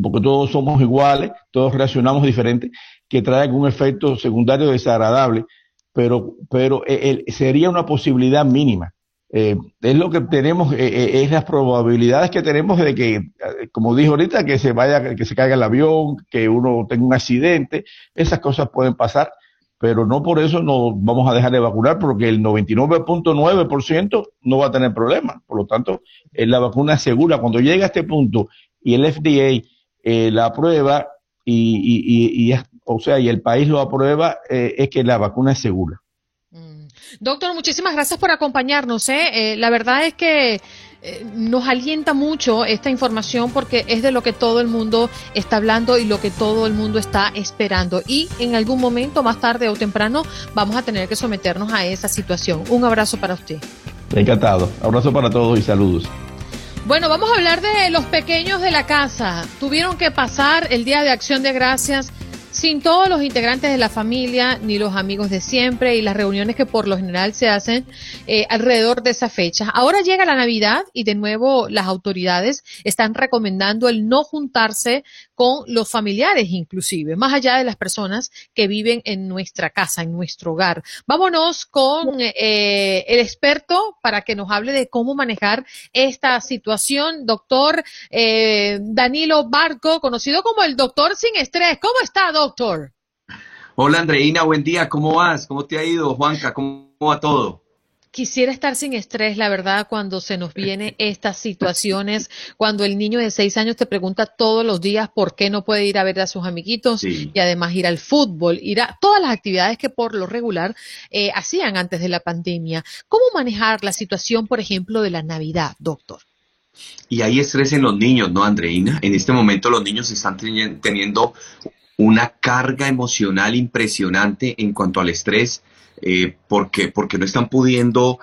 porque todos somos iguales, todos reaccionamos diferente, que trae algún efecto secundario desagradable, pero, pero eh, sería una posibilidad mínima. eh, es lo que tenemos, es las probabilidades que tenemos de que, como dijo ahorita, que se vaya, que se caiga el avión, que uno tenga un accidente, esas cosas pueden pasar, pero no por eso nos vamos a dejar de vacunar, porque el 99.9% no va a tener problema. Por lo tanto, la vacuna segura. Cuando llega a este punto y el FDA la aprueba y, y, y, o sea, y el país lo aprueba, es que la vacuna es segura. Doctor, muchísimas gracias por acompañarnos. ¿eh? eh la verdad es que eh, nos alienta mucho esta información porque es de lo que todo el mundo está hablando y lo que todo el mundo está esperando. Y en algún momento, más tarde o temprano, vamos a tener que someternos a esa situación. Un abrazo para usted. Encantado. Abrazo para todos y saludos. Bueno, vamos a hablar de los pequeños de la casa. Tuvieron que pasar el Día de Acción de Gracias sin todos los integrantes de la familia ni los amigos de siempre y las reuniones que por lo general se hacen eh, alrededor de esa fecha. Ahora llega la Navidad y de nuevo las autoridades están recomendando el no juntarse con los familiares inclusive, más allá de las personas que viven en nuestra casa, en nuestro hogar. Vámonos con eh, el experto para que nos hable de cómo manejar esta situación, doctor eh, Danilo Barco, conocido como el doctor sin estrés. ¿Cómo está, doctor? Doctor. Hola Andreina, buen día, ¿cómo vas? ¿Cómo te ha ido, Juanca? ¿Cómo va todo? Quisiera estar sin estrés, la verdad, cuando se nos vienen estas situaciones, cuando el niño de seis años te pregunta todos los días por qué no puede ir a ver a sus amiguitos y además ir al fútbol, ir a todas las actividades que por lo regular eh, hacían antes de la pandemia. ¿Cómo manejar la situación, por ejemplo, de la Navidad, doctor? Y hay estrés en los niños, ¿no, Andreina? En este momento los niños están teniendo una carga emocional impresionante en cuanto al estrés, eh, porque, porque no están pudiendo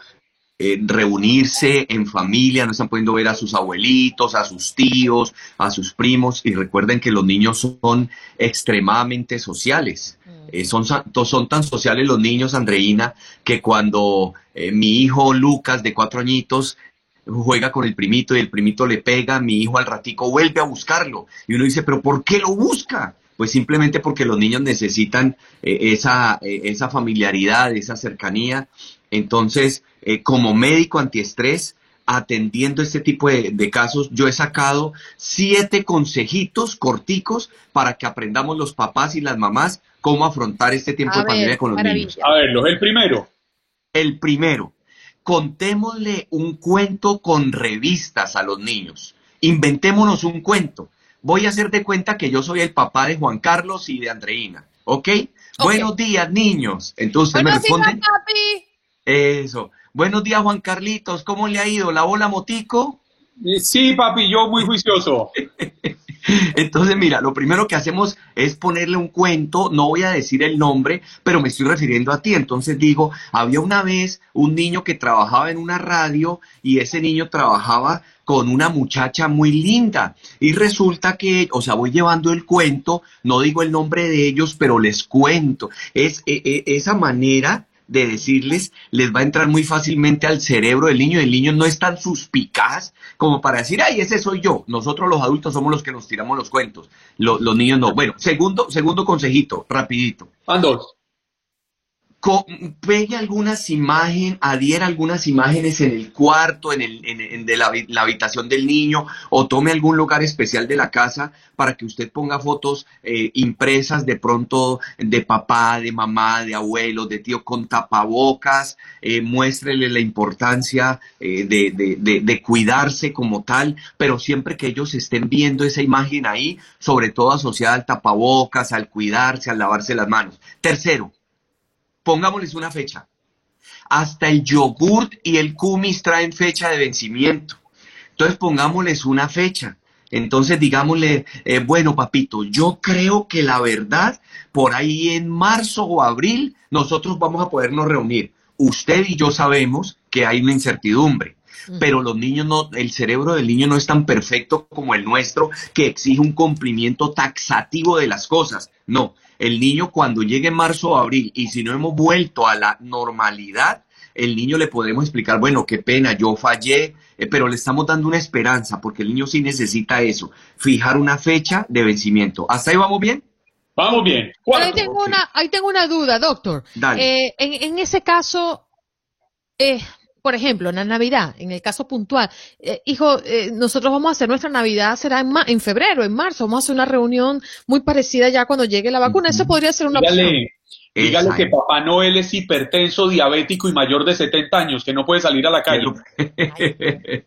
eh, reunirse en familia, no están pudiendo ver a sus abuelitos, a sus tíos, a sus primos, y recuerden que los niños son extremadamente sociales. Mm. Eh, son, son tan sociales los niños, Andreina, que cuando mi hijo Lucas, de cuatro añitos, juega con el primito y el primito le pega, mi hijo al ratico vuelve a buscarlo. Y uno dice, pero ¿por qué lo busca? Pues simplemente porque los niños necesitan eh, esa, eh, esa familiaridad, esa cercanía. Entonces, eh, como médico antiestrés, atendiendo este tipo de, casos, yo he sacado siete consejitos corticos para que aprendamos los papás y las mamás cómo afrontar este tiempo de pandemia con los niños. A ver, el primero. El primero, contémosle un cuento con revistas a los niños. Inventémonos un cuento voy a hacer de cuenta que yo soy el papá de Juan Carlos y de Andreina, ¿ok? Buenos días, niños. Entonces me responden. Días, papi. Eso. Buenos días, Juan Carlitos. ¿Cómo le ha ido? ¿La bola motico? Eh, sí, papi, yo muy juicioso. Entonces, mira, lo primero que hacemos es ponerle un cuento, no voy a decir el nombre, pero me estoy refiriendo a ti. Entonces digo, había una vez un niño que trabajaba en una radio y ese niño trabajaba con una muchacha muy linda. Y resulta que, o sea, voy llevando el cuento, no digo el nombre de ellos, pero les cuento. Es e, e, esa manera de decirles, les va a entrar muy fácilmente al cerebro del niño. El niño no es tan suspicaz como para decir, ay, ese soy yo. Nosotros los adultos somos los que nos tiramos los cuentos. Los, niños no. Bueno, segundo, segundo consejito, rapidito. Andos pegue algunas imágenes, adhiera algunas imágenes en el cuarto, en, el, en, de la, habitación del niño, o tome algún lugar especial de la casa para que usted ponga fotos eh, impresas de pronto de papá, de mamá, de abuelo, de tío con tapabocas, eh, muéstrele la importancia eh, de, de cuidarse como tal, pero siempre que ellos estén viendo esa imagen ahí, sobre todo asociada al tapabocas, al cuidarse, al lavarse las manos. Tercero, pongámosles una fecha. Hasta el yogurt y el kumis traen fecha de vencimiento. Entonces pongámosles una fecha. Entonces digámosle, eh, bueno, papito, yo creo que la verdad, por ahí en marzo o abril, nosotros vamos a podernos reunir. Usted y yo sabemos que hay una incertidumbre, pero los niños no, el cerebro del niño no es tan perfecto como el nuestro, que exige un cumplimiento taxativo de las cosas. No, el niño cuando llegue marzo o abril y si no hemos vuelto a la normalidad, el niño le podemos explicar, bueno, qué pena, yo fallé, eh, pero le estamos dando una esperanza porque el niño sí necesita eso, fijar una fecha de vencimiento. ¿Hasta ahí vamos bien? Vamos bien. ahí, tengo una, ahí tengo una duda, doctor. Eh, en, ese caso, eh, por ejemplo, en la Navidad, en el caso puntual, eh, hijo, eh, nosotros vamos a hacer nuestra Navidad, será en, en, febrero, en marzo, vamos a hacer una reunión muy parecida ya cuando llegue la vacuna. Eso podría ser una dígale, opción. Dígale que Papá Noel es hipertenso, diabético y mayor de 70 años, que no puede salir a la calle.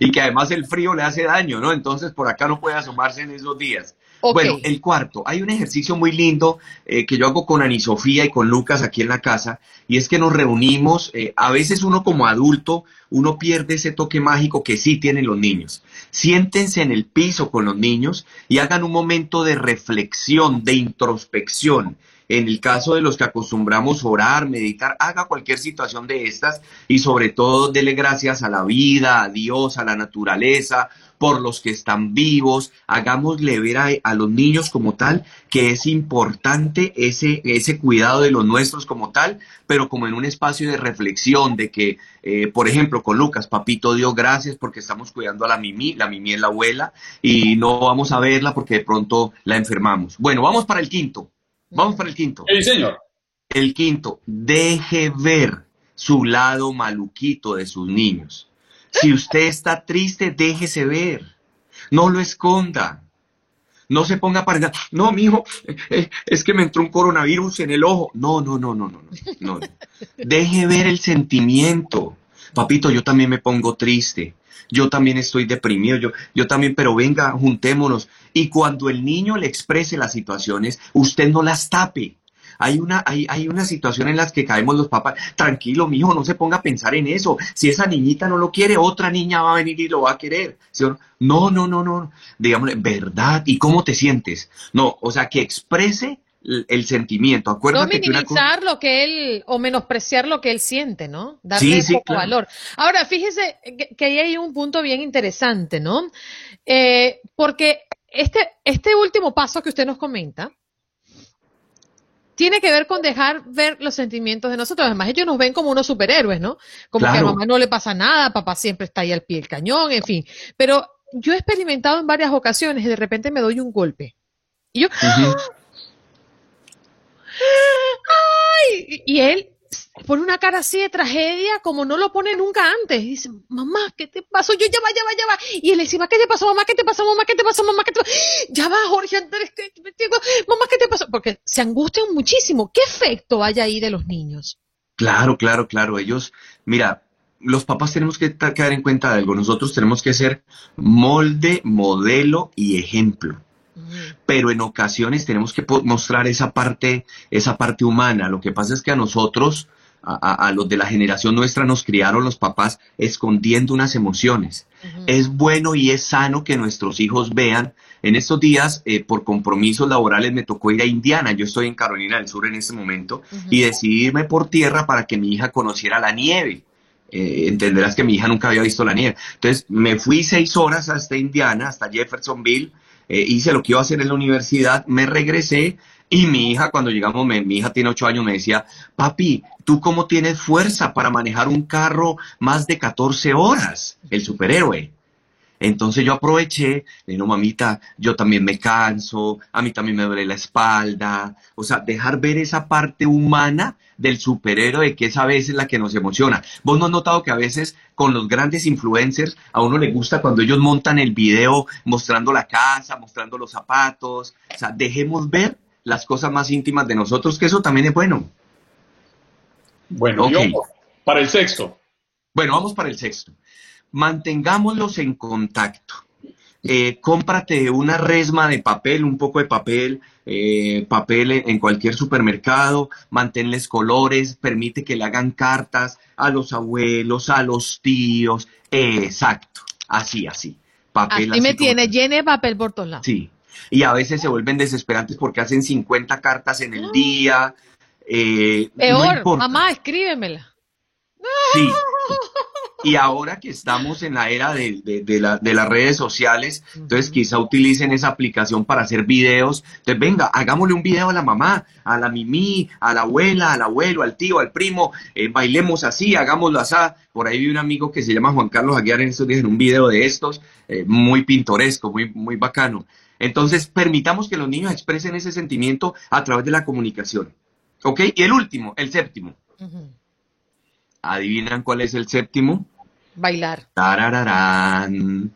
y que además el frío le hace daño, ¿no? Entonces por acá no puede asomarse en esos días. Bueno, el cuarto, hay un ejercicio muy lindo eh, que yo hago con Ani Sofía y con Lucas aquí en la casa, y es que nos reunimos, eh, a veces uno como adulto, uno pierde ese toque mágico que sí tienen los niños. Siéntense en el piso con los niños y hagan un momento de reflexión, de introspección. En el caso de los que acostumbramos orar, meditar, haga cualquier situación de estas y sobre todo dele gracias a la vida, a Dios, a la naturaleza, por los que están vivos, hagámosle ver a, los niños como tal que es importante ese, ese cuidado de los nuestros como tal, pero como en un espacio de reflexión, de que, eh, por ejemplo, con Lucas, papito Dios, gracias porque estamos cuidando a la Mimi, la Mimi es la abuela, y no vamos a verla porque de pronto la enfermamos. Bueno, vamos para el quinto, vamos para el quinto. Sí, señor. El quinto, deje ver su lado maluquito de sus niños. Si usted está triste, déjese ver. No lo esconda. No se ponga para no, mijo, eh, es que me entró un coronavirus en el ojo. No, no, no, no, no, no. Deje ver el sentimiento. Papito, yo también me pongo triste. Yo también estoy deprimido. Yo, yo también, pero venga, juntémonos. Y cuando el niño le exprese las situaciones, usted no las tape. Hay una, hay, hay una situación en la que caemos los papás. Tranquilo, mijo, no se ponga a pensar en eso. Si esa niñita no lo quiere, otra niña va a venir y lo va a querer. No, no, no, no. Digámosle, ¿verdad? ¿Y cómo te sientes? No, o sea, que exprese el, sentimiento. Acuérdate no minimizar lo que él, o menospreciar lo que él siente, ¿no? Darle poco valor. Ahora, fíjese que, ahí hay un punto bien interesante, ¿no? Eh, porque este, este último paso que usted nos comenta, tiene que ver con dejar ver los sentimientos de nosotros. Además, ellos nos ven como unos superhéroes, ¿no? Como que a mamá no le pasa nada, papá siempre está ahí al pie del cañón, en fin. Pero yo he experimentado en varias ocasiones y de repente me doy un golpe. Y yo, ¡ay! Y él pone una cara así de tragedia como no lo pone nunca antes. Y dice, mamá, ¿qué te pasó? Yo ya va, ya va, ya va. Y él dice, ¿qué te pasó, mamá? ¿Qué te pasó, mamá? ¿Qué te pasó, mamá? ¿Qué te pasó? Ya va, Jorge Andrés, ¿qué te mamá, ¿qué te pasó? Porque se angustian muchísimo. ¿Qué efecto hay ahí de los niños? Claro, claro, claro. Ellos, mira, los papás tenemos que quedar en cuenta de algo. Nosotros tenemos que ser molde, modelo y ejemplo pero en ocasiones tenemos que mostrar esa parte, esa parte humana. Lo que pasa es que a nosotros, a, los de la generación nuestra, nos criaron los papás escondiendo unas emociones. Es bueno y es sano que nuestros hijos vean. En estos días, eh, por compromisos laborales, me tocó ir a Indiana. Yo estoy en Carolina del Sur en este momento y decidí irme por tierra para que mi hija conociera la nieve. Eh, entenderás que mi hija nunca había visto la nieve. Entonces me fui seis horas hasta Indiana, hasta Jeffersonville, eh, hice lo que iba a hacer en la universidad, me regresé y mi hija, cuando llegamos, mi hija tiene ocho años, me decía, papi, ¿tú cómo tienes fuerza para manejar un carro más de 14 horas? El superhéroe. Entonces yo aproveché, le no, mamita, yo también me canso, a mí también me duele la espalda. O sea, dejar ver esa parte humana del superhéroe que es a veces la que nos emociona. Vos no has notado que a veces con los grandes influencers a uno le gusta cuando ellos montan el video mostrando la casa, mostrando los zapatos. O sea, dejemos ver las cosas más íntimas de nosotros, que eso también es bueno. Bueno, para el sexto. Bueno, vamos para el sexto mantengámoslos en contacto. Eh, cómprate una resma de papel, un poco de papel, eh, papel en cualquier supermercado, manténles colores, permite que le hagan cartas a los abuelos, a los tíos, exacto, así, así. Papel así, me tiene, llene papel por todos lados. Sí, y a veces se vuelven desesperantes porque hacen 50 cartas en el día. Eh, Peor, mamá, escríbemela. Sí, Y ahora que estamos en la era de, las redes sociales, entonces quizá utilicen esa aplicación para hacer videos. Entonces, venga, hagámosle un video a la mamá, a la mimi, a la abuela, al abuelo, al tío, al primo, eh, bailemos así, hagámoslo así. Por ahí vi un amigo que se llama Juan Carlos Aguiar en estos días en un video de estos, eh, muy pintoresco, muy, muy bacano. Entonces, permitamos que los niños expresen ese sentimiento a través de la comunicación. ¿Ok? Y el último, el séptimo ¿Adivinan cuál es el séptimo? Bailar. Tarararán.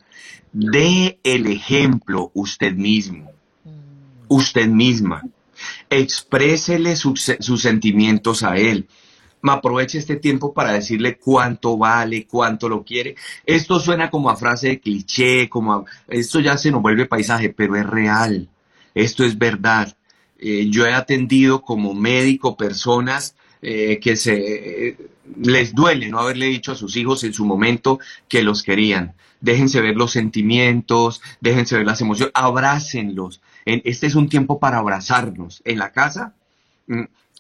De el ejemplo usted mismo, usted misma. Exprésele sus, sus sentimientos a él. Aproveche este tiempo para decirle cuánto vale, cuánto lo quiere. Esto suena como a frase de cliché, como a- esto ya se nos vuelve paisaje, pero es real. Esto es verdad. Eh, yo he atendido como médico personas eh, que se eh, les duele no haberle dicho a sus hijos en su momento que los querían. Déjense ver los sentimientos, déjense ver las emociones, abrácenlos. En- este es un tiempo para abrazarnos. En la casa,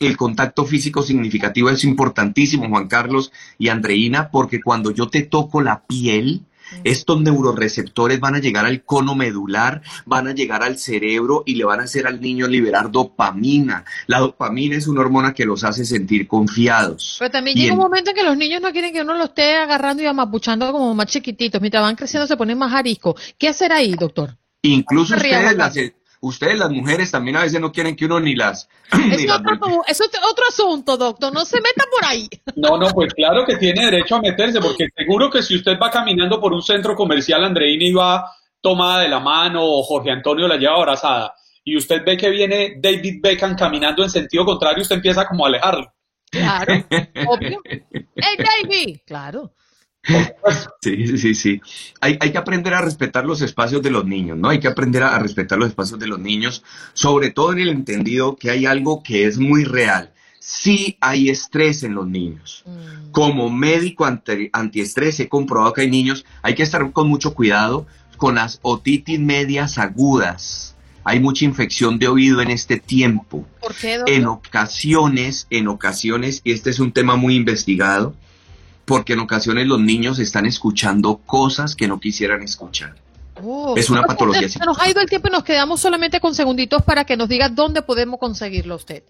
el contacto físico significativo es importantísimo, Juan Carlos y Andreina, porque cuando yo te toco la piel, estos neuroreceptores van a llegar al cono medular, van a llegar al cerebro y le van a hacer al niño liberar dopamina. La dopamina es una hormona que los hace sentir confiados. Pero también Y llega un en- momento en que los niños no quieren que uno los esté agarrando y amapuchando como más chiquititos. Mientras van creciendo se ponen más arisco. ¿Qué hacer ahí, doctor? Incluso ustedes las, eh, ustedes las mujeres también a veces no quieren que uno ni las... ni Es las otro, es asunto, doctor. No se meta por ahí. No, no, pues claro que tiene derecho a meterse, porque seguro que si usted va caminando por un centro comercial, Andreina y va tomada de la mano o Jorge Antonio la lleva abrazada, y usted ve que viene David Beckham caminando en sentido contrario, usted empieza como a alejarlo. Claro, obvio. ¡Hey, David! Claro. Sí, sí, sí. Hay, hay que aprender a respetar los espacios de los niños, ¿no? Hay que aprender a, a respetar los espacios de los niños, sobre todo en el entendido que hay algo que es muy real. Sí hay estrés en los niños. Mm. Como médico anti- antiestrés he comprobado que hay niños, hay que estar con mucho cuidado con las otitis medias agudas. Hay mucha infección de oído en este tiempo. ¿Por qué? En ocasiones, en ocasiones, y este es un tema muy investigado, porque en ocasiones los niños están escuchando cosas que no quisieran escuchar. Oh, es una patología Se nos ha ido el tiempo y nos quedamos solamente con segunditos para que nos diga dónde podemos conseguirlo usted.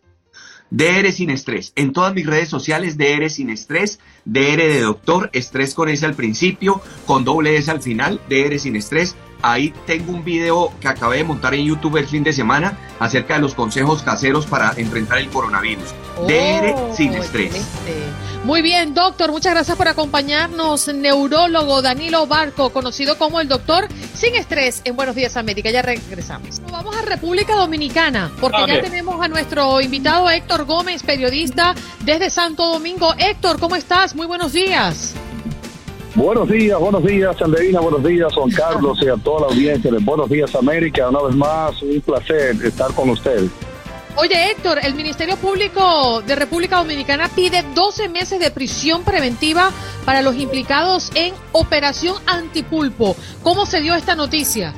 DR sin estrés. En todas mis redes sociales, DR sin estrés, DR de doctor, estrés con S al principio, con doble S al final, DR sin estrés. Ahí tengo un video que acabé de montar en YouTube el fin de semana acerca de los consejos caseros para enfrentar el coronavirus. DR Oh, sin estrés. excelente. Muy bien, doctor, muchas gracias por acompañarnos. Neurólogo Danilo Barco, conocido como el doctor sin estrés en Buenos Días América. Ya regresamos. Nos vamos a República Dominicana, porque A ya tenemos a nuestro invitado Héctor Gómez, periodista desde Santo Domingo. Héctor, ¿cómo estás? Muy buenos días. Buenos días, buenos días, Anderina, buenos días, Juan Carlos y a toda la audiencia de Buenos Días América. Una vez más, un placer estar con ustedes. Oye, Héctor, el Ministerio Público de República Dominicana pide 12 meses de prisión preventiva para los implicados en Operación Antipulpo. ¿Cómo se dio esta noticia?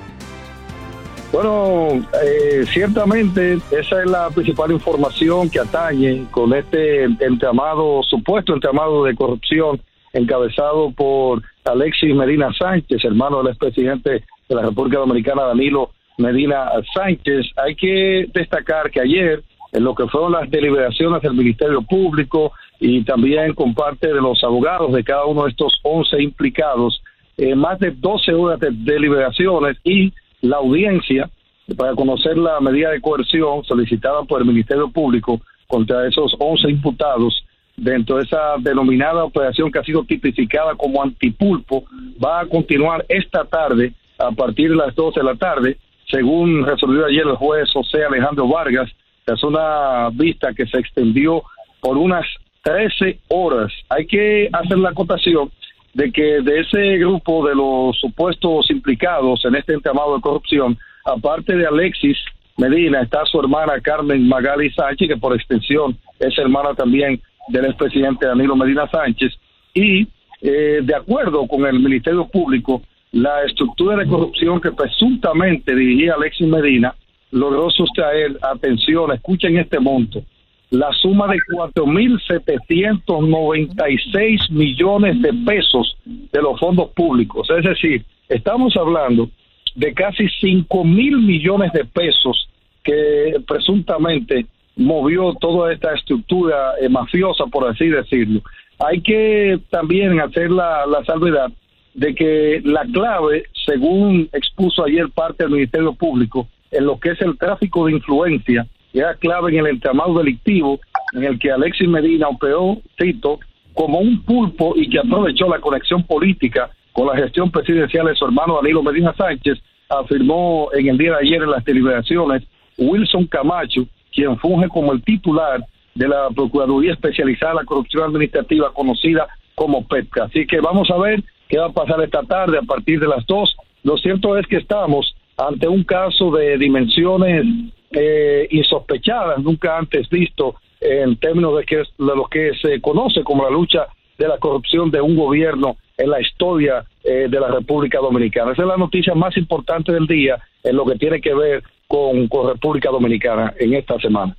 Bueno, eh, ciertamente esa es la principal información que atañe con este entramado, supuesto entramado de corrupción encabezado por Alexis Medina Sánchez, hermano del expresidente de la República Dominicana, Danilo Medina Sánchez. Hay que destacar que ayer, en lo que fueron las deliberaciones del Ministerio Público y también con parte de los abogados de cada uno de estos 11 implicados, eh, más de 12 horas de deliberaciones y la audiencia para conocer la medida de coerción solicitada por el Ministerio Público contra esos 11 imputados dentro de esa denominada operación que ha sido tipificada como antipulpo, va a continuar esta tarde a partir de las 12 de la tarde, según resolvió ayer el juez José Alejandro Vargas, es una vista que se extendió por unas 13 horas. Hay que hacer la acotación de que de ese grupo de los supuestos implicados en este entramado de corrupción, aparte de Alexis Medina, está su hermana Carmen Magali Sánchez, que por extensión es hermana también del expresidente Danilo Medina Sánchez, y eh, de acuerdo con el Ministerio Público, la estructura de corrupción que presuntamente dirigía Alexis Medina logró sustraer, atención, escuchen este monto, la suma de 4.796 millones de pesos de los fondos públicos. Es decir, estamos hablando de casi 5 mil millones de pesos que presuntamente movió toda esta estructura eh, mafiosa, por así decirlo. Hay que también hacer la, la salvedad de que la clave, según expuso ayer parte del Ministerio Público, en lo que es el tráfico de influencia, era clave en el entramado delictivo en el que Alexis Medina operó, cito, como un pulpo y que aprovechó la conexión política con la gestión presidencial de su hermano Danilo Medina Sánchez, afirmó en el día de ayer en las deliberaciones Wilson Camacho, quien funge como el titular de la Procuraduría Especializada en la Corrupción Administrativa, conocida como PEPCA. Así que vamos a ver qué va a pasar esta tarde a partir de las dos. Lo cierto es que estamos ante un caso de dimensiones eh, insospechadas, nunca antes visto en términos de, que de lo que se conoce como la lucha de la corrupción de un gobierno en la historia eh, de la República Dominicana. Esa es la noticia más importante del día en lo que tiene que ver con, con República Dominicana en esta semana.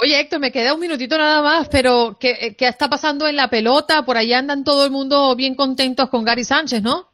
Oye, Héctor, me queda un minutito nada más, pero ¿qué, ¿qué, está pasando en la pelota? Por allá andan todo el mundo bien contentos con Gary Sánchez, ¿no?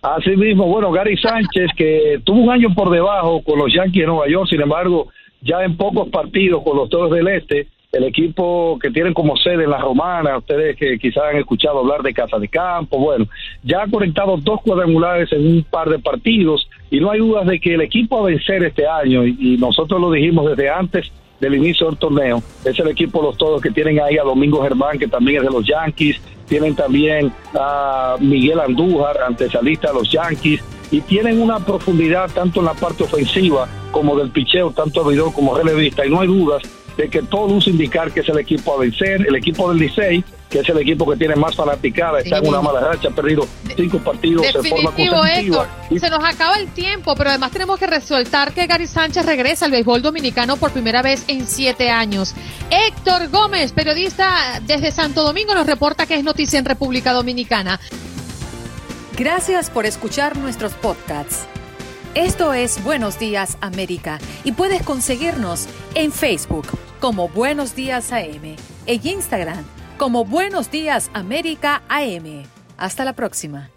Así mismo, bueno, Gary Sánchez, que tuvo un año por debajo con los Yankees de Nueva York, sin embargo, ya en pocos partidos con los Toros del Este, el equipo que tienen como sede en la Romana, ustedes que quizás han escuchado hablar de Casa de Campo, bueno, ya ha conectado dos cuadrangulares en un par de partidos y no hay dudas de que el equipo a vencer este año, y, nosotros lo dijimos desde antes del inicio del torneo, es el equipo los todos que tienen ahí a Domingo Germán, que también es de los Yankees, tienen también a Miguel Andújar, antesalista de los Yankees, y tienen una profundidad tanto en la parte ofensiva como del picheo, tanto abridor como relevista, y no hay dudas de que todo luce indicar que es el equipo a vencer, el equipo del Licey, que es el equipo que tiene más fanaticada, está en una mala racha, ha perdido cinco partidos de forma consecutiva. Se nos acaba el tiempo, pero además tenemos que resaltar que Gary Sánchez regresa al béisbol dominicano por primera vez en siete años. Héctor Gómez, periodista desde Santo Domingo, nos reporta que es noticia en República Dominicana. Gracias por escuchar nuestros podcasts. Esto es Buenos Días América y puedes conseguirnos en Facebook como Buenos Días AM, en Instagram como Buenos Días América AM. Hasta la próxima.